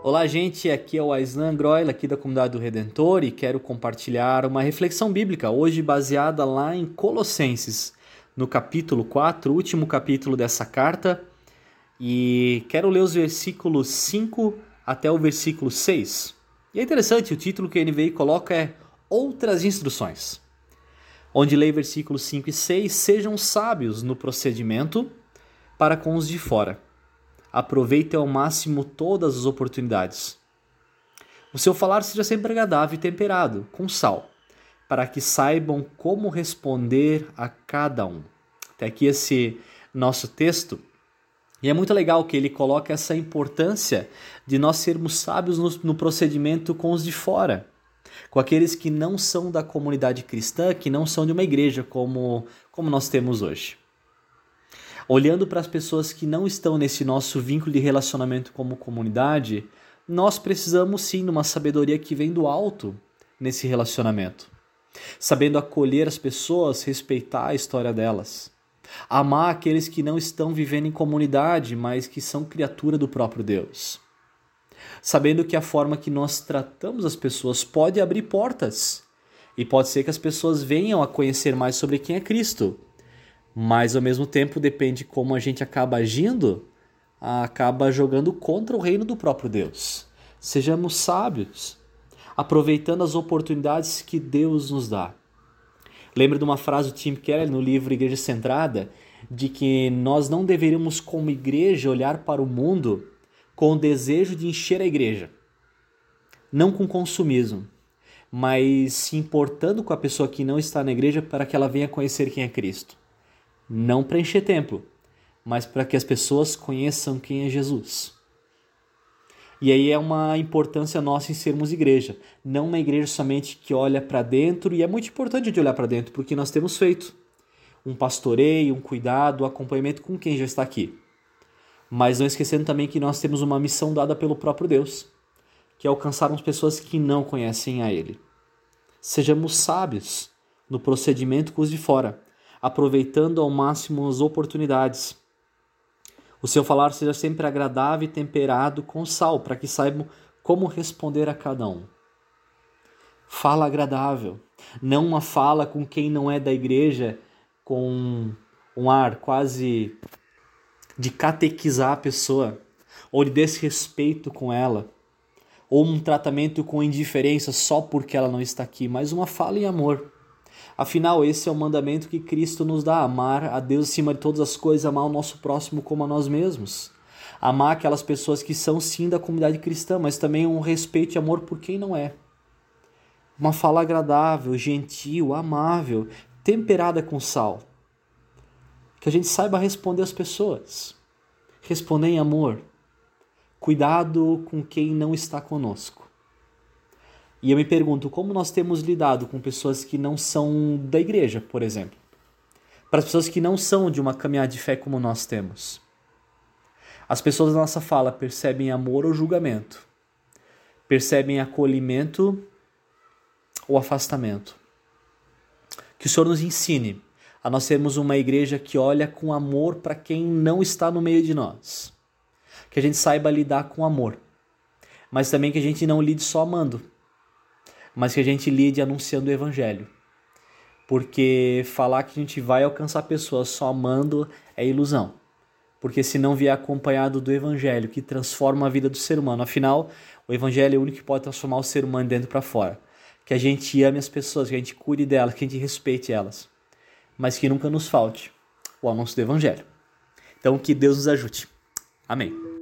Olá, gente. Aqui é o Aislan Groil, aqui da Comunidade do Redentor, e quero compartilhar uma reflexão bíblica, hoje baseada lá em Colossenses, no capítulo 4, último capítulo dessa carta. E quero ler os versículos 5 até o versículo 6. E é interessante, o título que a NVI coloca é Outras Instruções. Onde leio versículos 5 e 6: Sejam sábios no procedimento para com os de fora aproveite ao máximo todas as oportunidades. O seu falar seja sempre agradável e temperado, com sal, para que saibam como responder a cada um. Até aqui esse nosso texto. E é muito legal que ele coloca essa importância de nós sermos sábios no, no procedimento com os de fora, com aqueles que não são da comunidade cristã, que não são de uma igreja como, como nós temos hoje olhando para as pessoas que não estão nesse nosso vínculo de relacionamento como comunidade, nós precisamos sim de uma sabedoria que vem do alto nesse relacionamento. Sabendo acolher as pessoas, respeitar a história delas. Amar aqueles que não estão vivendo em comunidade, mas que são criatura do próprio Deus. Sabendo que a forma que nós tratamos as pessoas pode abrir portas. E pode ser que as pessoas venham a conhecer mais sobre quem é Cristo mas ao mesmo tempo depende como a gente acaba agindo, acaba jogando contra o reino do próprio Deus. Sejamos sábios, aproveitando as oportunidades que Deus nos dá. Lembra de uma frase do Tim Keller no livro Igreja Centrada, de que nós não deveríamos, como igreja, olhar para o mundo com o desejo de encher a igreja, não com consumismo, mas se importando com a pessoa que não está na igreja para que ela venha conhecer quem é Cristo não para encher templo, mas para que as pessoas conheçam quem é Jesus. E aí é uma importância nossa em sermos igreja, não uma igreja somente que olha para dentro, e é muito importante de olhar para dentro, porque nós temos feito um pastoreio, um cuidado, um acompanhamento com quem já está aqui. Mas não esquecendo também que nós temos uma missão dada pelo próprio Deus, que é alcançar as pessoas que não conhecem a Ele. Sejamos sábios no procedimento com os de fora, aproveitando ao máximo as oportunidades. O seu falar seja sempre agradável e temperado com sal, para que saibam como responder a cada um. Fala agradável, não uma fala com quem não é da igreja, com um ar quase de catequizar a pessoa, ou de desrespeito com ela, ou um tratamento com indiferença só porque ela não está aqui, mas uma fala em amor Afinal, esse é o mandamento que Cristo nos dá: amar a Deus acima de todas as coisas, amar o nosso próximo como a nós mesmos. Amar aquelas pessoas que são sim da comunidade cristã, mas também um respeito e amor por quem não é. Uma fala agradável, gentil, amável, temperada com sal. Que a gente saiba responder às pessoas. Responder em amor. Cuidado com quem não está conosco. E eu me pergunto como nós temos lidado com pessoas que não são da igreja, por exemplo. Para as pessoas que não são de uma caminhada de fé como nós temos. As pessoas da nossa fala percebem amor ou julgamento, percebem acolhimento ou afastamento. Que o Senhor nos ensine a nós sermos uma igreja que olha com amor para quem não está no meio de nós. Que a gente saiba lidar com amor, mas também que a gente não lide só amando, mas que a gente lide anunciando o evangelho. Porque falar que a gente vai alcançar pessoas só amando é ilusão. Porque se não vier acompanhado do evangelho que transforma a vida do ser humano, afinal, o evangelho é o único que pode transformar o ser humano dentro para fora. Que a gente ame as pessoas, que a gente cuide delas, que a gente respeite elas. Mas que nunca nos falte o anúncio do evangelho. Então que Deus nos ajude. Amém.